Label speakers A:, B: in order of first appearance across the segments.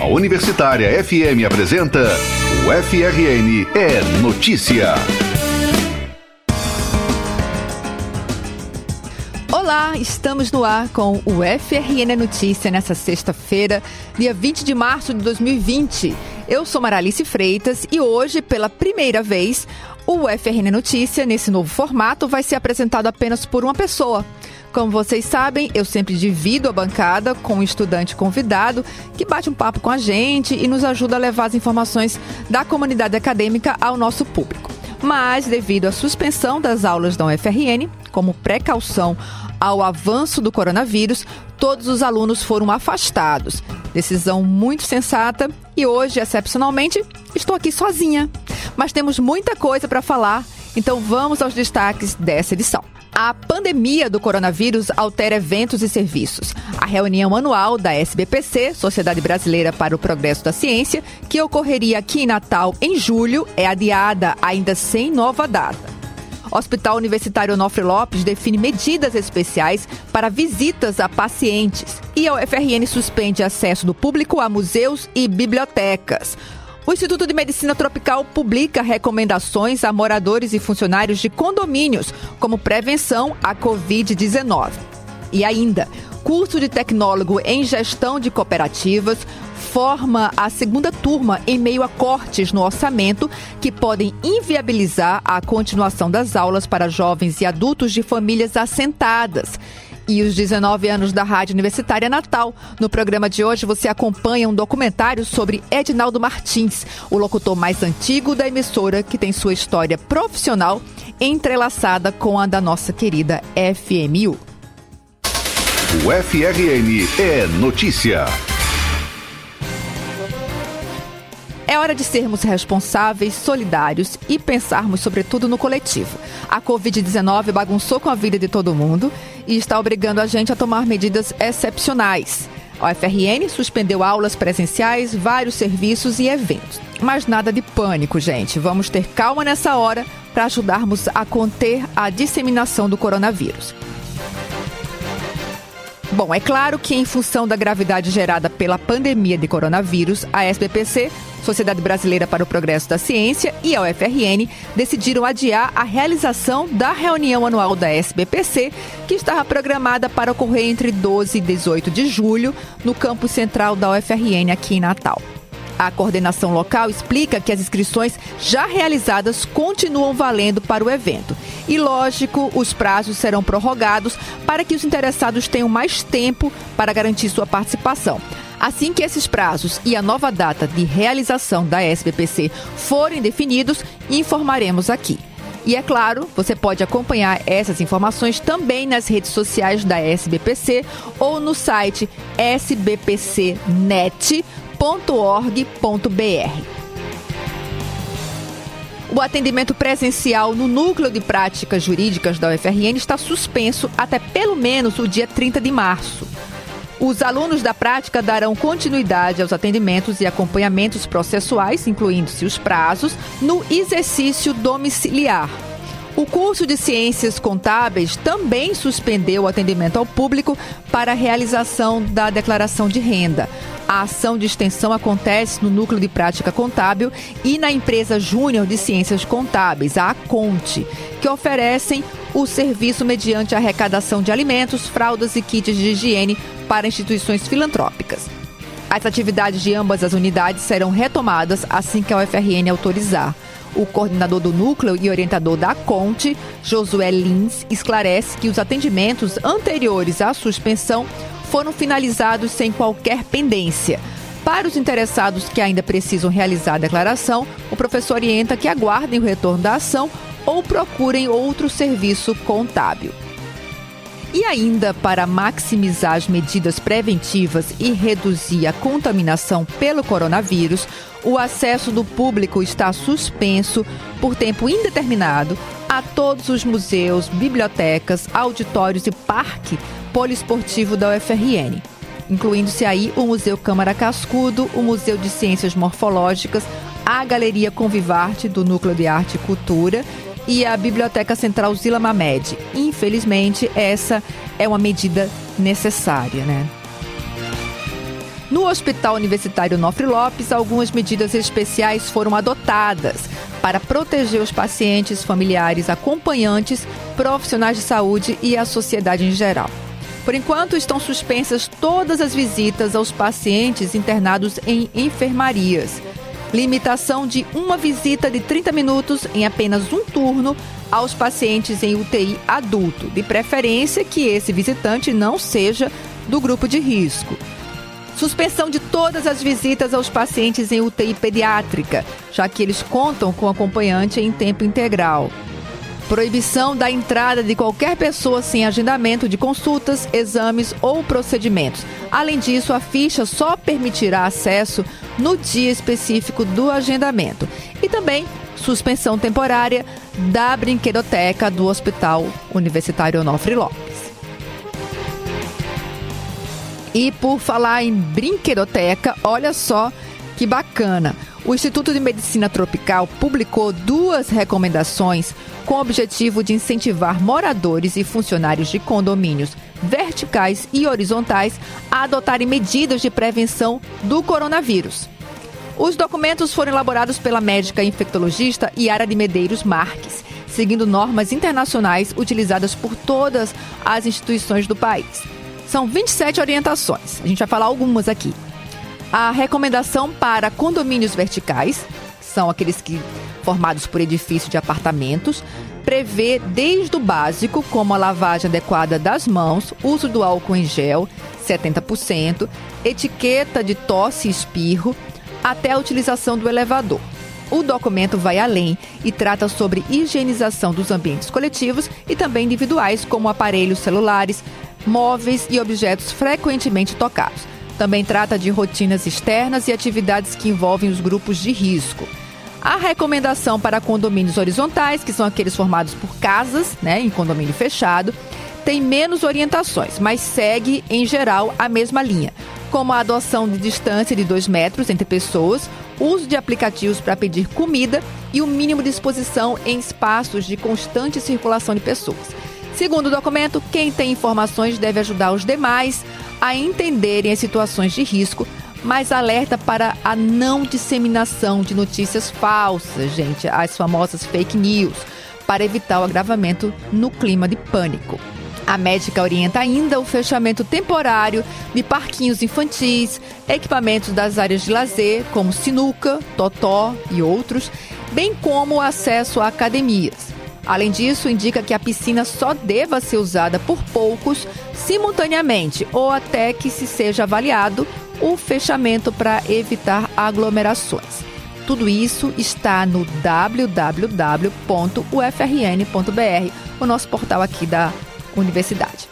A: A Universitária FM apresenta o FRN é Notícia.
B: Olá, estamos no ar com o FRN é Notícia nessa sexta-feira, dia 20 de março de 2020. Eu sou Maralice Freitas e hoje, pela primeira vez, o FRN Notícia, nesse novo formato, vai ser apresentado apenas por uma pessoa. Como vocês sabem, eu sempre divido a bancada com um estudante convidado que bate um papo com a gente e nos ajuda a levar as informações da comunidade acadêmica ao nosso público. Mas, devido à suspensão das aulas da UFRN, como precaução ao avanço do coronavírus, todos os alunos foram afastados. Decisão muito sensata e hoje, excepcionalmente, estou aqui sozinha. Mas temos muita coisa para falar, então vamos aos destaques dessa edição. A pandemia do coronavírus altera eventos e serviços. A reunião anual da SBPC, Sociedade Brasileira para o Progresso da Ciência, que ocorreria aqui em Natal em julho, é adiada, ainda sem nova data. Hospital Universitário Onofre Lopes define medidas especiais para visitas a pacientes. E a UFRN suspende acesso do público a museus e bibliotecas. O Instituto de Medicina Tropical publica recomendações a moradores e funcionários de condomínios como prevenção à Covid-19. E ainda, curso de tecnólogo em gestão de cooperativas forma a segunda turma em meio a cortes no orçamento que podem inviabilizar a continuação das aulas para jovens e adultos de famílias assentadas e os 19 anos da Rádio Universitária Natal. No programa de hoje você acompanha um documentário sobre Edinaldo Martins, o locutor mais antigo da emissora que tem sua história profissional entrelaçada com a da nossa querida FMU.
A: O FRN é notícia.
B: É hora de sermos responsáveis, solidários e pensarmos, sobretudo, no coletivo. A Covid-19 bagunçou com a vida de todo mundo e está obrigando a gente a tomar medidas excepcionais. A UFRN suspendeu aulas presenciais, vários serviços e eventos. Mas nada de pânico, gente. Vamos ter calma nessa hora para ajudarmos a conter a disseminação do coronavírus. Bom, é claro que, em função da gravidade gerada pela pandemia de coronavírus, a SBPC, Sociedade Brasileira para o Progresso da Ciência, e a UFRN decidiram adiar a realização da reunião anual da SBPC, que estava programada para ocorrer entre 12 e 18 de julho, no campus central da UFRN, aqui em Natal. A coordenação local explica que as inscrições já realizadas continuam valendo para o evento. E, lógico, os prazos serão prorrogados para que os interessados tenham mais tempo para garantir sua participação. Assim que esses prazos e a nova data de realização da SBPC forem definidos, informaremos aqui. E é claro, você pode acompanhar essas informações também nas redes sociais da SBPC ou no site sbpcnet.com www.ufrn.org.br. O atendimento presencial no Núcleo de Práticas Jurídicas da UFRN está suspenso até pelo menos o dia 30 de março. Os alunos da prática darão continuidade aos atendimentos e acompanhamentos processuais, incluindo-se os prazos, no exercício domiciliar. O curso de Ciências Contábeis também suspendeu o atendimento ao público para a realização da declaração de renda. A ação de extensão acontece no Núcleo de Prática Contábil e na empresa Júnior de Ciências Contábeis, a Aconte, que oferecem o serviço mediante arrecadação de alimentos, fraldas e kits de higiene para instituições filantrópicas. As atividades de ambas as unidades serão retomadas assim que a UFRN autorizar. O coordenador do núcleo e orientador da Conte, Josué Lins, esclarece que os atendimentos anteriores à suspensão foram finalizados sem qualquer pendência. Para os interessados que ainda precisam realizar a declaração, o professor orienta que aguardem o retorno da ação ou procurem outro serviço contábil. E ainda para maximizar as medidas preventivas e reduzir a contaminação pelo coronavírus, o acesso do público está suspenso por tempo indeterminado a todos os museus, bibliotecas, auditórios e parque poliesportivo da UFRN, incluindo-se aí o Museu Câmara Cascudo, o Museu de Ciências Morfológicas, a Galeria Convivarte do Núcleo de Arte e Cultura e a Biblioteca Central Zila Mamed. Infelizmente, essa é uma medida necessária, né? No Hospital Universitário Nofre Lopes, algumas medidas especiais foram adotadas para proteger os pacientes, familiares, acompanhantes, profissionais de saúde e a sociedade em geral. Por enquanto, estão suspensas todas as visitas aos pacientes internados em enfermarias. Limitação de uma visita de 30 minutos em apenas um turno aos pacientes em UTI adulto, de preferência que esse visitante não seja do grupo de risco. Suspensão de todas as visitas aos pacientes em UTI pediátrica, já que eles contam com acompanhante em tempo integral. Proibição da entrada de qualquer pessoa sem agendamento de consultas, exames ou procedimentos. Além disso, a ficha só permitirá acesso no dia específico do agendamento. E também suspensão temporária da brinquedoteca do Hospital Universitário Onofre Lopes. E por falar em brinquedoteca, olha só que bacana. O Instituto de Medicina Tropical publicou duas recomendações com o objetivo de incentivar moradores e funcionários de condomínios verticais e horizontais a adotarem medidas de prevenção do coronavírus. Os documentos foram elaborados pela médica infectologista Yara de Medeiros Marques, seguindo normas internacionais utilizadas por todas as instituições do país. São 27 orientações. A gente vai falar algumas aqui. A recomendação para condomínios verticais, são aqueles que formados por edifícios de apartamentos, prevê desde o básico, como a lavagem adequada das mãos, uso do álcool em gel, 70%, etiqueta de tosse e espirro, até a utilização do elevador. O documento vai além e trata sobre higienização dos ambientes coletivos e também individuais, como aparelhos celulares, móveis e objetos frequentemente tocados. Também trata de rotinas externas e atividades que envolvem os grupos de risco. A recomendação para condomínios horizontais, que são aqueles formados por casas, né, em condomínio fechado, tem menos orientações, mas segue, em geral, a mesma linha, como a adoção de distância de 2 metros entre pessoas, uso de aplicativos para pedir comida e o mínimo de exposição em espaços de constante circulação de pessoas. Segundo o documento, quem tem informações deve ajudar os demais a entenderem as situações de risco, mas alerta para a não disseminação de notícias falsas, gente, as famosas fake news, para evitar o agravamento no clima de pânico. A médica orienta ainda o fechamento temporário de parquinhos infantis, equipamentos das áreas de lazer, como sinuca, totó e outros, bem como o acesso a academias. Além disso, indica que a piscina só deva ser usada por poucos simultaneamente ou até que se seja avaliado o fechamento para evitar aglomerações. Tudo isso está no www.ufrn.br, o nosso portal aqui da universidade.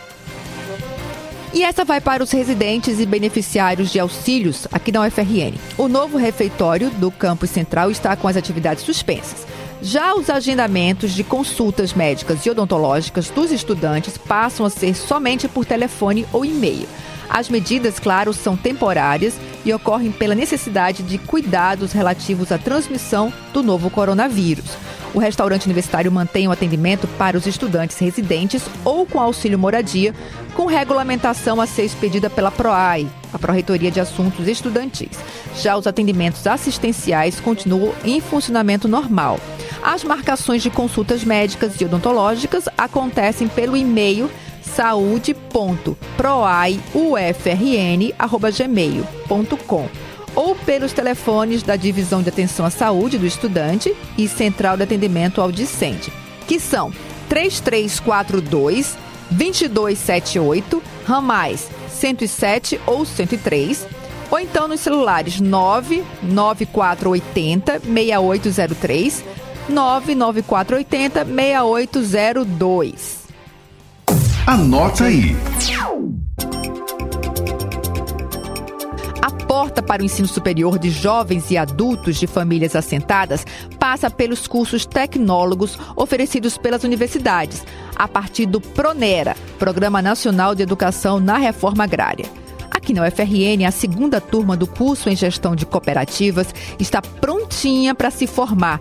B: E essa vai para os residentes e beneficiários de auxílios aqui na UFRN. O novo refeitório do campus central está com as atividades suspensas. Já os agendamentos de consultas médicas e odontológicas dos estudantes passam a ser somente por telefone ou e-mail. As medidas, claro, são temporárias e ocorrem pela necessidade de cuidados relativos à transmissão do novo coronavírus. O restaurante universitário mantém o atendimento para os estudantes residentes ou com auxílio moradia, com regulamentação a ser expedida pela PROAI, a Pró-Reitoria de Assuntos Estudantis. Já os atendimentos assistenciais continuam em funcionamento normal. As marcações de consultas médicas e odontológicas acontecem pelo e-mail saúde.proaiufrn.gmail.com ou pelos telefones da Divisão de Atenção à Saúde do Estudante e Central de Atendimento ao Discente, que são 3342 2278, ramais 107 ou 103, ou então nos celulares 99480 6803 99480 6802.
A: Anota aí.
B: Porta para o ensino superior de jovens e adultos de famílias assentadas passa pelos cursos tecnólogos oferecidos pelas universidades, a partir do PRONERA, Programa Nacional de Educação na Reforma Agrária. Aqui na UFRN, a segunda turma do curso em gestão de cooperativas está prontinha para se formar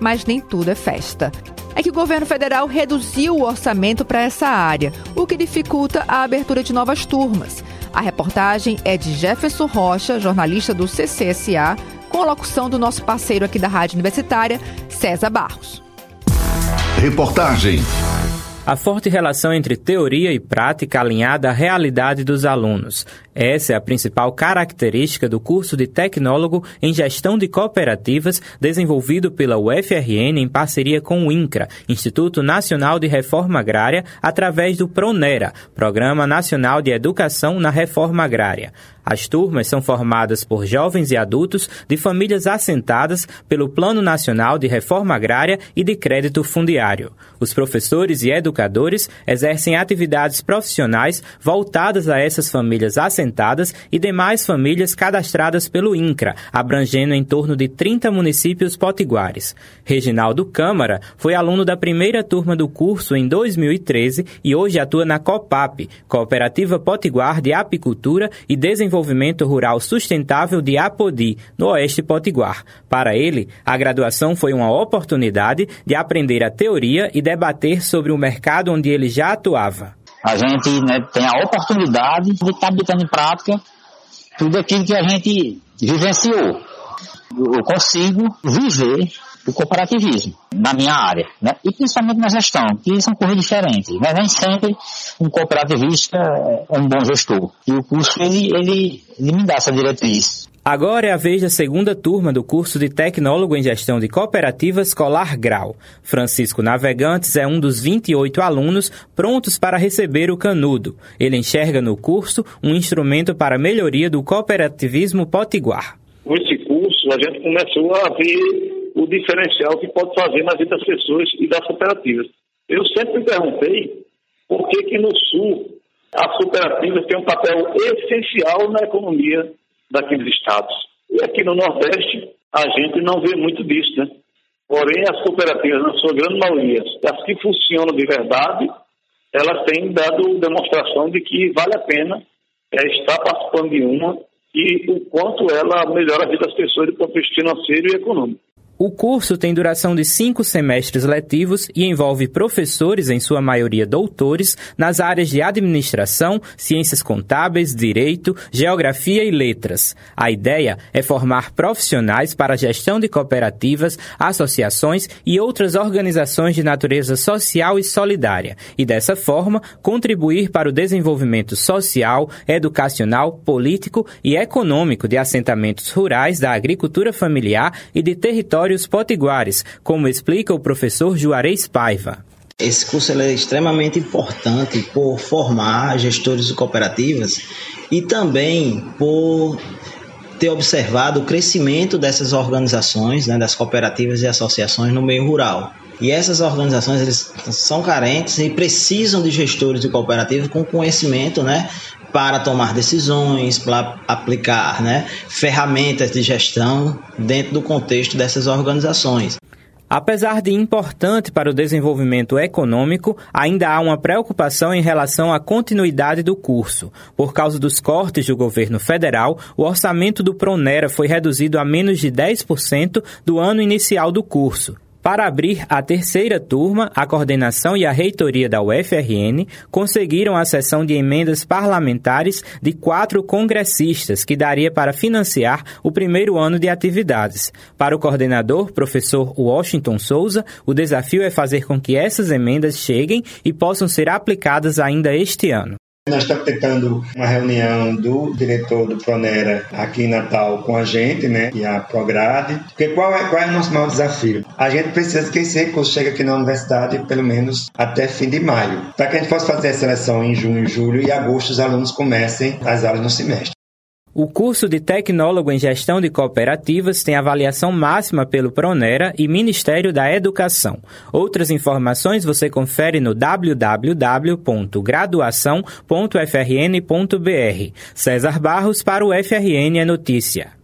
B: mas nem tudo é festa. É que o governo federal reduziu o orçamento para essa área, o que dificulta a abertura de novas turmas. A reportagem é de Jefferson Rocha, jornalista do CCSA, com a locução do nosso parceiro aqui da Rádio Universitária, César Barros.
A: Reportagem.
C: A forte relação entre teoria e prática alinhada à realidade dos alunos. Essa é a principal característica do curso de Tecnólogo em Gestão de Cooperativas, desenvolvido pela UFRN em parceria com o INCRA, Instituto Nacional de Reforma Agrária, através do PRONERA, Programa Nacional de Educação na Reforma Agrária. As turmas são formadas por jovens e adultos de famílias assentadas pelo Plano Nacional de Reforma Agrária e de Crédito Fundiário. Os professores e educadores exercem atividades profissionais voltadas a essas famílias assentadas e demais famílias cadastradas pelo INCRA, abrangendo em torno de 30 municípios potiguares. Reginaldo Câmara foi aluno da primeira turma do curso em 2013 e hoje atua na COPAP, Cooperativa Potiguar de Apicultura e Desenvolvimento Rural Sustentável de Apodi, no Oeste Potiguar. Para ele, a graduação foi uma oportunidade de aprender a teoria e debater sobre o mercado onde ele já atuava.
D: A gente né, tem a oportunidade de estar botando em prática tudo aquilo que a gente vivenciou. Eu consigo viver o cooperativismo na minha área, né? e principalmente na gestão, que são coisas diferentes. Mas nem sempre um cooperativista é um bom gestor. E o curso ele, ele, ele me dá essa diretriz.
C: Agora é a vez da segunda turma do curso de Tecnólogo em Gestão de Cooperativas Colar Grau. Francisco Navegantes é um dos 28 alunos prontos para receber o canudo. Ele enxerga no curso um instrumento para a melhoria do cooperativismo potiguar.
E: Com esse curso, a gente começou a ver o diferencial que pode fazer na vida das pessoas e das cooperativas. Eu sempre me perguntei por que, que no Sul as cooperativas têm um papel essencial na economia daqueles estados. E aqui no Nordeste a gente não vê muito disso, né? Porém, as cooperativas, na sua grande maioria, as que funcionam de verdade, elas têm dado demonstração de que vale a pena é, estar participando de uma e o quanto ela melhora a vida das pessoas do ponto de vista financeiro e econômico.
C: O curso tem duração de cinco semestres letivos e envolve professores, em sua maioria doutores, nas áreas de administração, ciências contábeis, direito, geografia e letras. A ideia é formar profissionais para a gestão de cooperativas, associações e outras organizações de natureza social e solidária, e dessa forma contribuir para o desenvolvimento social, educacional, político e econômico de assentamentos rurais da agricultura familiar e de territórios territórios potiguares, como explica o professor Juarez Paiva.
F: Esse curso é extremamente importante por formar gestores de cooperativas e também por ter observado o crescimento dessas organizações, né, das cooperativas e associações no meio rural. E essas organizações eles são carentes e precisam de gestores de cooperativas com conhecimento né, para tomar decisões, para aplicar né, ferramentas de gestão dentro do contexto dessas organizações.
C: Apesar de importante para o desenvolvimento econômico, ainda há uma preocupação em relação à continuidade do curso. Por causa dos cortes do governo federal, o orçamento do Pronera foi reduzido a menos de 10% do ano inicial do curso. Para abrir a terceira turma, a coordenação e a reitoria da UFRN conseguiram a sessão de emendas parlamentares de quatro congressistas, que daria para financiar o primeiro ano de atividades. Para o coordenador, professor Washington Souza, o desafio é fazer com que essas emendas cheguem e possam ser aplicadas ainda este ano.
G: Nós estamos tentando uma reunião do diretor do Pronera aqui em Natal com a gente, né, e a Prograde, porque qual é, qual é o nosso maior desafio? A gente precisa que esse recurso chegue aqui na universidade pelo menos até fim de maio, para que a gente possa fazer a seleção em junho, julho e agosto os alunos comecem as aulas no semestre.
C: O curso de Tecnólogo em Gestão de Cooperativas tem avaliação máxima pelo Pronera e Ministério da Educação. Outras informações você confere no www.graduação.frn.br. César Barros para o FRN é Notícia.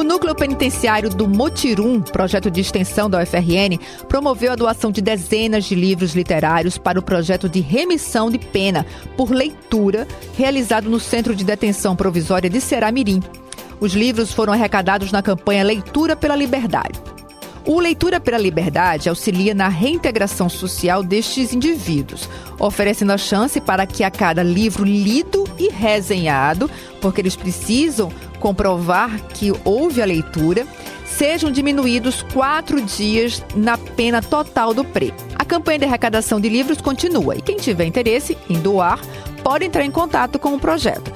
B: O Núcleo Penitenciário do Motirum, projeto de extensão da UFRN, promoveu a doação de dezenas de livros literários para o projeto de remissão de pena por leitura, realizado no Centro de Detenção Provisória de Seramirim. Os livros foram arrecadados na campanha Leitura pela Liberdade. O Leitura pela Liberdade auxilia na reintegração social destes indivíduos, oferecendo a chance para que a cada livro lido e resenhado, porque eles precisam comprovar que houve a leitura, sejam diminuídos quatro dias na pena total do PRE. A campanha de arrecadação de livros continua e quem tiver interesse em doar pode entrar em contato com o projeto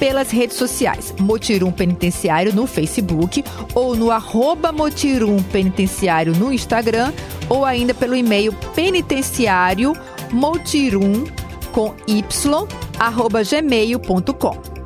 B: pelas redes sociais. Motirum Penitenciário no Facebook ou no arroba Motirum Penitenciário no Instagram ou ainda pelo e-mail penitenciário motirum com y arroba gmail.com.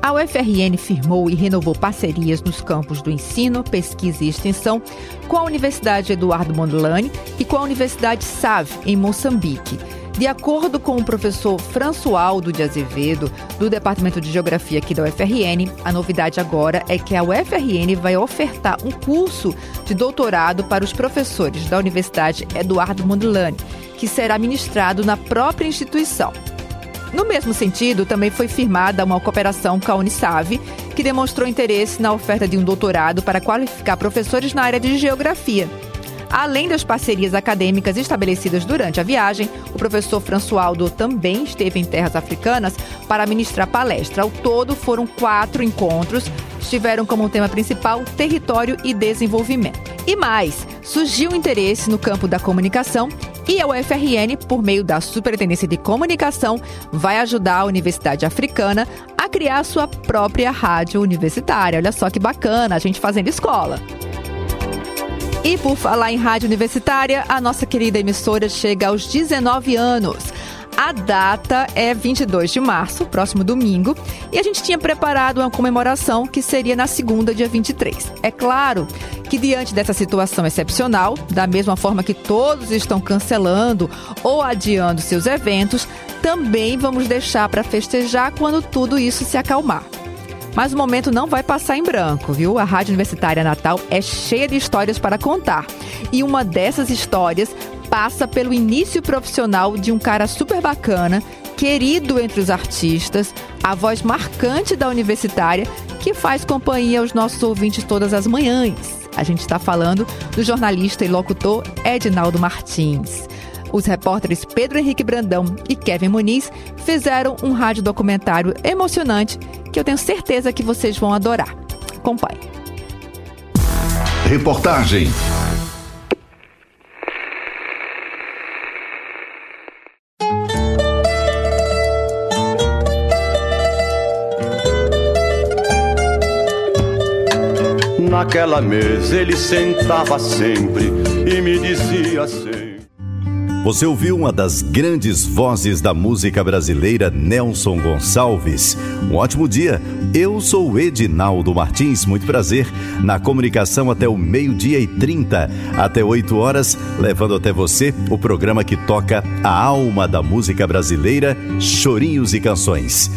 B: A UFRN firmou e renovou parcerias nos campos do ensino, pesquisa e extensão com a Universidade Eduardo Mondlane e com a Universidade SAV, em Moçambique. De acordo com o professor Françoaldo de Azevedo, do Departamento de Geografia aqui da UFRN, a novidade agora é que a UFRN vai ofertar um curso de doutorado para os professores da Universidade Eduardo Mondlane, que será ministrado na própria instituição. No mesmo sentido, também foi firmada uma cooperação com a Unisave, que demonstrou interesse na oferta de um doutorado para qualificar professores na área de geografia. Além das parcerias acadêmicas estabelecidas durante a viagem, o professor Françoaldo também esteve em terras africanas para ministrar palestra. Ao todo, foram quatro encontros, tiveram como tema principal território e desenvolvimento. E mais, surgiu interesse no campo da comunicação e a UFRN, por meio da Superintendência de Comunicação, vai ajudar a Universidade Africana a criar sua própria rádio universitária. Olha só que bacana, a gente fazendo escola. E por falar em rádio universitária, a nossa querida emissora chega aos 19 anos. A data é 22 de março, próximo domingo, e a gente tinha preparado uma comemoração que seria na segunda, dia 23. É claro que, diante dessa situação excepcional, da mesma forma que todos estão cancelando ou adiando seus eventos, também vamos deixar para festejar quando tudo isso se acalmar. Mas o momento não vai passar em branco, viu? A Rádio Universitária Natal é cheia de histórias para contar. E uma dessas histórias passa pelo início profissional de um cara super bacana, querido entre os artistas, a voz marcante da universitária, que faz companhia aos nossos ouvintes todas as manhãs. A gente está falando do jornalista e locutor Edinaldo Martins. Os repórteres Pedro Henrique Brandão e Kevin Muniz fizeram um rádio documentário emocionante que eu tenho certeza que vocês vão adorar. Acompanhe.
A: Reportagem.
H: Naquela mesa ele sentava sempre e me dizia assim.
A: Você ouviu uma das grandes vozes da música brasileira, Nelson Gonçalves. Um ótimo dia. Eu sou Edinaldo Martins, muito prazer. Na comunicação até o meio-dia e 30, até 8 horas, levando até você o programa que toca a alma da música brasileira, chorinhos e canções.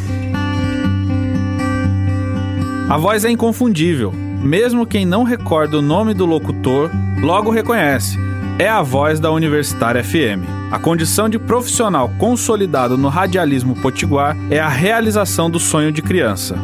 I: A voz é inconfundível. Mesmo quem não recorda o nome do locutor, logo reconhece é a voz da Universitária FM. A condição de profissional consolidado no radialismo potiguar é a realização do sonho de criança.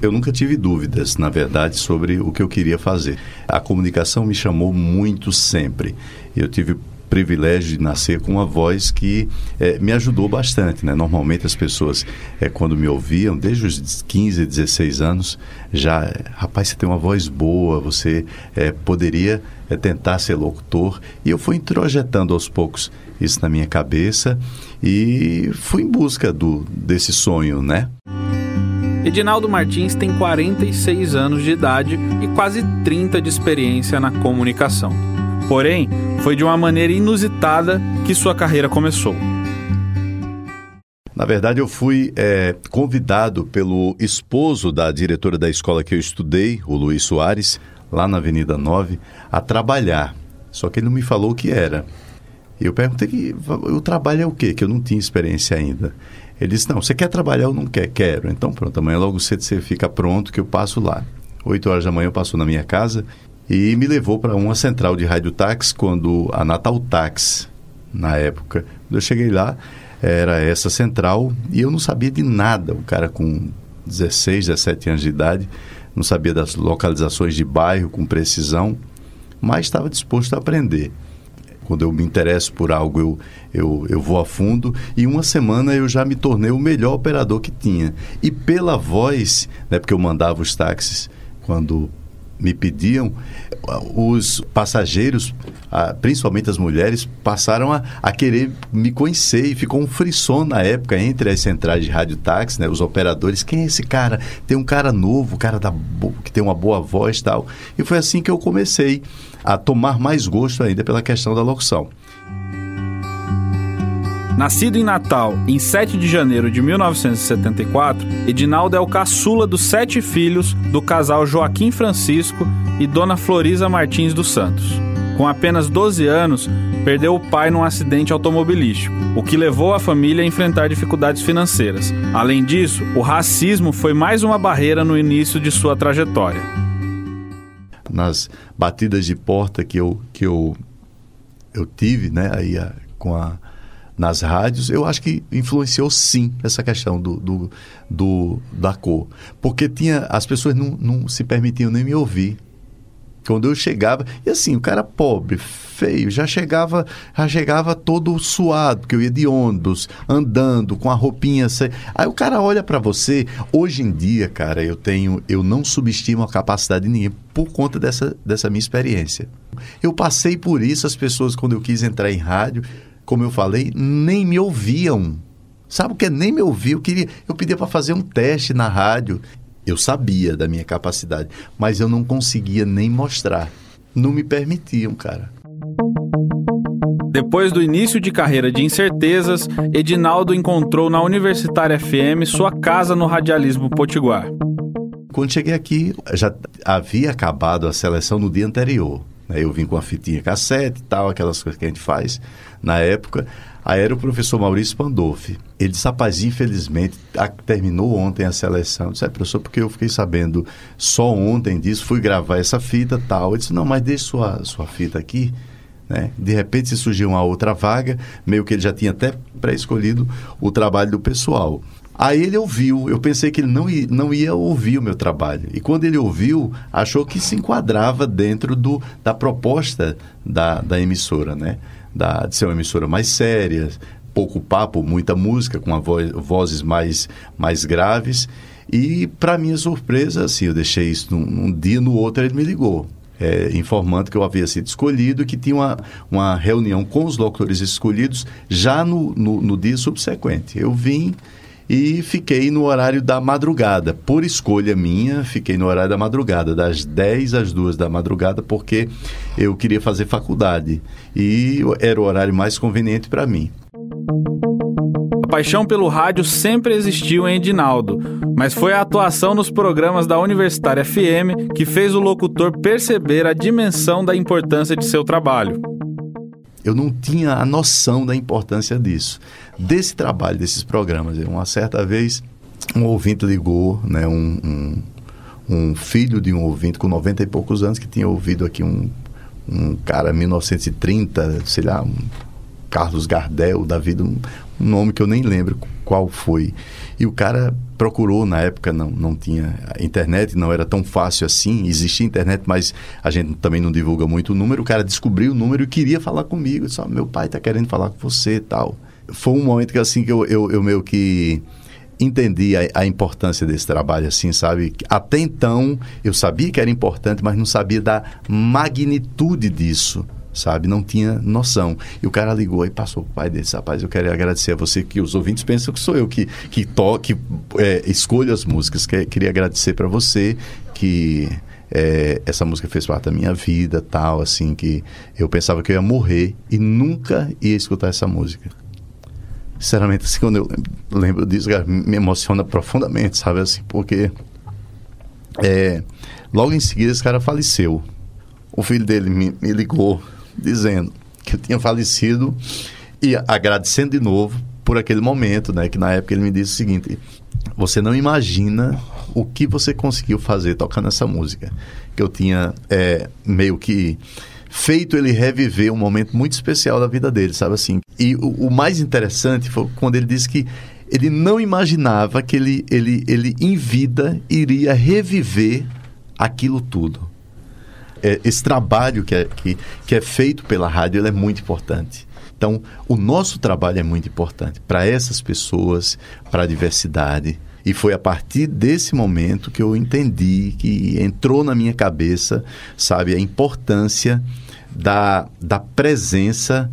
J: Eu nunca tive dúvidas, na verdade, sobre o que eu queria fazer. A comunicação me chamou muito sempre. Eu tive privilégio de nascer com uma voz que é, me ajudou bastante. Né? Normalmente as pessoas, é, quando me ouviam, desde os 15, 16 anos, já, rapaz, você tem uma voz boa, você é, poderia é, tentar ser locutor. E eu fui introjetando aos poucos isso na minha cabeça e fui em busca do, desse sonho, né?
I: Edinaldo Martins tem 46 anos de idade e quase 30 de experiência na comunicação. Porém, foi de uma maneira inusitada que sua carreira começou.
J: Na verdade, eu fui é, convidado pelo esposo da diretora da escola que eu estudei, o Luiz Soares, lá na Avenida 9, a trabalhar. Só que ele não me falou o que era. Eu perguntei que o trabalho é o quê? Que eu não tinha experiência ainda. Ele disse, não, você quer trabalhar ou não quer? Quero. Então pronto, amanhã logo cedo você fica pronto que eu passo lá. Oito horas da manhã eu passo na minha casa e me levou para uma central de radiotáxi quando a Natal Tax, na época. Quando eu cheguei lá, era essa central e eu não sabia de nada. O cara com 16, 17 anos de idade não sabia das localizações de bairro com precisão, mas estava disposto a aprender. Quando eu me interesso por algo, eu, eu, eu vou a fundo. E uma semana eu já me tornei o melhor operador que tinha. E pela voz, né, porque eu mandava os táxis quando me pediam, os passageiros, principalmente as mulheres, passaram a, a querer me conhecer e ficou um frisson na época entre as centrais de rádio táxi, né, os operadores. Quem é esse cara? Tem um cara novo, cara da, que tem uma boa voz tal. E foi assim que eu comecei a tomar mais gosto ainda pela questão da locução.
I: Nascido em Natal em 7 de janeiro de 1974, Edinaldo é o caçula dos sete filhos do casal Joaquim Francisco e Dona Florisa Martins dos Santos. Com apenas 12 anos, perdeu o pai num acidente automobilístico, o que levou a família a enfrentar dificuldades financeiras. Além disso, o racismo foi mais uma barreira no início de sua trajetória.
J: Nas batidas de porta que eu, que eu, eu tive, né, aí a, com a nas rádios, eu acho que influenciou sim essa questão do, do, do da cor. Porque tinha as pessoas não, não se permitiam nem me ouvir. Quando eu chegava, e assim, o cara pobre, feio, já chegava, já chegava todo suado, porque eu ia de ônibus, andando, com a roupinha. Aí o cara olha para você. Hoje em dia, cara, eu tenho, eu não subestimo a capacidade de ninguém por conta dessa, dessa minha experiência. Eu passei por isso, as pessoas, quando eu quis entrar em rádio, como eu falei, nem me ouviam. Sabe o que é nem me ouvir? Eu, queria, eu pedia para fazer um teste na rádio. Eu sabia da minha capacidade, mas eu não conseguia nem mostrar. Não me permitiam, cara.
I: Depois do início de carreira de incertezas, Edinaldo encontrou na Universitária FM sua casa no radialismo potiguar.
J: Quando cheguei aqui, já havia acabado a seleção no dia anterior. Né? Eu vim com a fitinha cassete e tal, aquelas coisas que a gente faz na época. Aí era o professor Maurício Pandolfi. Ele disse, rapaz, infelizmente, a, terminou ontem a seleção. Eu disse, é, professor, porque eu fiquei sabendo só ontem disso, fui gravar essa fita tal. Ele disse, não, mas deixe sua, sua fita aqui. Né? De repente, se surgiu uma outra vaga, meio que ele já tinha até pré-escolhido o trabalho do pessoal. Aí ele ouviu, eu pensei que ele não ia, não ia ouvir o meu trabalho. E quando ele ouviu, achou que se enquadrava dentro do, da proposta da, da emissora, né? Da, de ser uma emissora mais séria, pouco papo, muita música, com voz, vozes mais, mais graves. E, para minha surpresa, assim, eu deixei isso num, num dia, no outro ele me ligou. É, informando que eu havia sido escolhido, que tinha uma, uma reunião com os locutores escolhidos já no, no, no dia subsequente. Eu vim e fiquei no horário da madrugada. Por escolha minha, fiquei no horário da madrugada, das 10 às 2 da madrugada, porque eu queria fazer faculdade e era o horário mais conveniente para mim.
I: A paixão pelo rádio sempre existiu em Edinaldo, mas foi a atuação nos programas da Universitária FM que fez o locutor perceber a dimensão da importância de seu trabalho.
J: Eu não tinha a noção da importância disso, desse trabalho, desses programas. Uma certa vez, um ouvinte ligou, né, um, um, um filho de um ouvinte com 90 e poucos anos que tinha ouvido aqui um, um cara 1930, sei lá, um Carlos Gardel da vida, um, um nome que eu nem lembro qual foi. E o cara procurou, na época não, não tinha internet, não era tão fácil assim, existia internet, mas a gente também não divulga muito o número. O cara descobriu o número e queria falar comigo. Oh, meu pai está querendo falar com você e tal. Foi um momento que assim que eu, eu, eu meio que entendi a, a, importância desse trabalho, assim, sabe? Até então eu sabia que era importante, mas não sabia da magnitude disso sabe? Não tinha noção. E o cara ligou e passou pro pai dele, rapaz, eu quero agradecer a você, que os ouvintes pensam que sou eu que, que toque, é, escolho as músicas. Que, queria agradecer para você que é, essa música fez parte da minha vida, tal, assim, que eu pensava que eu ia morrer e nunca ia escutar essa música. Sinceramente, assim, quando eu lembro disso, cara, me emociona profundamente, sabe? Assim, porque é, logo em seguida esse cara faleceu. O filho dele me, me ligou dizendo que ele tinha falecido e agradecendo de novo por aquele momento, né? Que na época ele me disse o seguinte: você não imagina o que você conseguiu fazer tocando essa música. Que eu tinha é, meio que feito ele reviver um momento muito especial da vida dele, sabe assim? E o, o mais interessante foi quando ele disse que ele não imaginava que ele, ele, ele em vida iria reviver aquilo tudo. É, esse trabalho que é, que, que é feito pela rádio é muito importante. Então, o nosso trabalho é muito importante para essas pessoas, para a diversidade. E foi a partir desse momento que eu entendi, que entrou na minha cabeça, sabe, a importância da, da presença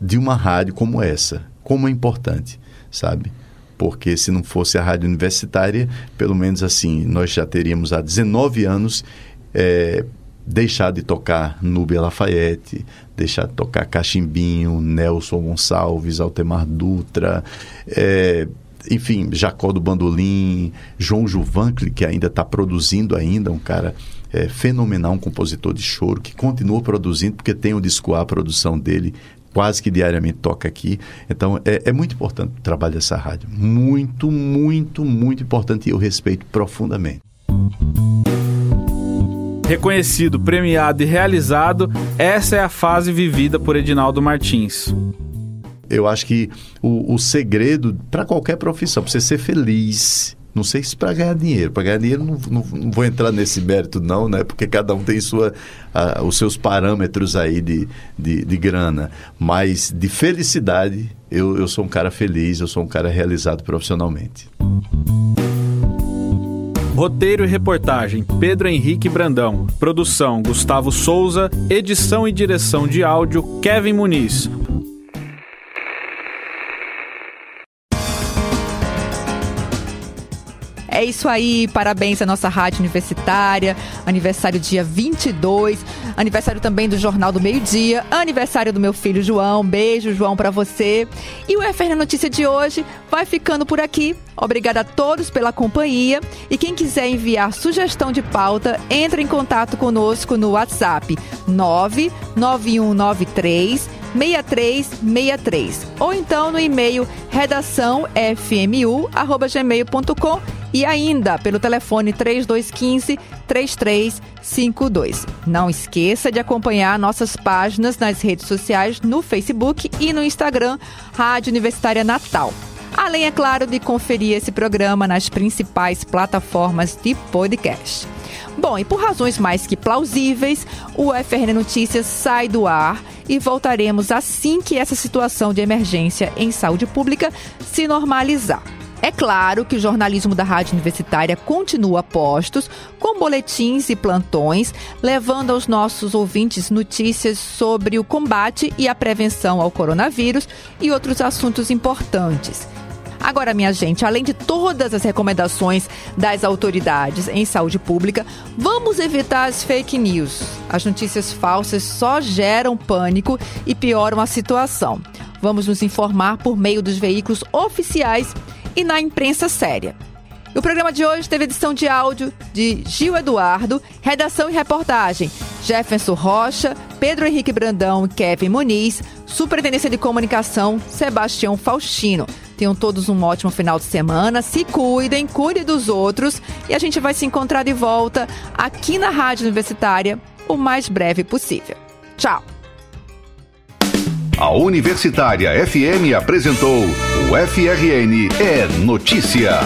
J: de uma rádio como essa. Como é importante, sabe? Porque se não fosse a rádio universitária, pelo menos assim, nós já teríamos há 19 anos é, deixado de tocar Núbia Lafayette, deixado de tocar Cachimbinho, Nelson Gonçalves, Altemar Dutra, é, enfim, Jacó do Bandolim, João Juvancli, que ainda está produzindo ainda, um cara é, fenomenal, um compositor de choro, que continua produzindo, porque tem o disco A, a produção dele, quase que diariamente toca aqui. Então, é, é muito importante o trabalho dessa rádio. Muito, muito, muito importante e eu respeito profundamente.
I: Reconhecido, premiado e realizado, essa é a fase vivida por Edinaldo Martins.
J: Eu acho que o, o segredo para qualquer profissão, para você ser feliz, não sei se para ganhar dinheiro. Para ganhar dinheiro, não, não, não, vou entrar nesse mérito, não, né? Porque cada um tem sua, uh, os seus parâmetros aí de, de, de, grana. Mas de felicidade, eu, eu sou um cara feliz, eu sou um cara realizado profissionalmente.
I: Roteiro e reportagem: Pedro Henrique Brandão. Produção: Gustavo Souza. Edição e direção de áudio: Kevin Muniz.
B: É isso aí, parabéns à nossa rádio universitária, aniversário dia 22, aniversário também do Jornal do Meio Dia, aniversário do meu filho João, beijo João para você. E o FR Notícia de hoje vai ficando por aqui. Obrigada a todos pela companhia e quem quiser enviar sugestão de pauta, entre em contato conosco no WhatsApp 99193 6363 ou então no e-mail redação fmu@gmail.com e ainda pelo telefone 3215 3352. Não esqueça de acompanhar nossas páginas nas redes sociais no Facebook e no Instagram Rádio Universitária Natal. Além, é claro, de conferir esse programa nas principais plataformas de podcast. Bom, e por razões mais que plausíveis, o FRN Notícias sai do ar e voltaremos assim que essa situação de emergência em saúde pública se normalizar. É claro que o jornalismo da Rádio Universitária continua postos, com boletins e plantões, levando aos nossos ouvintes notícias sobre o combate e a prevenção ao coronavírus e outros assuntos importantes. Agora, minha gente, além de todas as recomendações das autoridades em saúde pública, vamos evitar as fake news. As notícias falsas só geram pânico e pioram a situação. Vamos nos informar por meio dos veículos oficiais e na imprensa séria. O programa de hoje teve edição de áudio de Gil Eduardo, redação e reportagem Jefferson Rocha, Pedro Henrique Brandão e Kevin Muniz, superintendência de comunicação Sebastião Faustino. Tenham todos um ótimo final de semana, se cuidem, cuidem dos outros e a gente vai se encontrar de volta aqui na Rádio Universitária o mais breve possível. Tchau!
K: A Universitária FM apresentou o FRN é Notícia.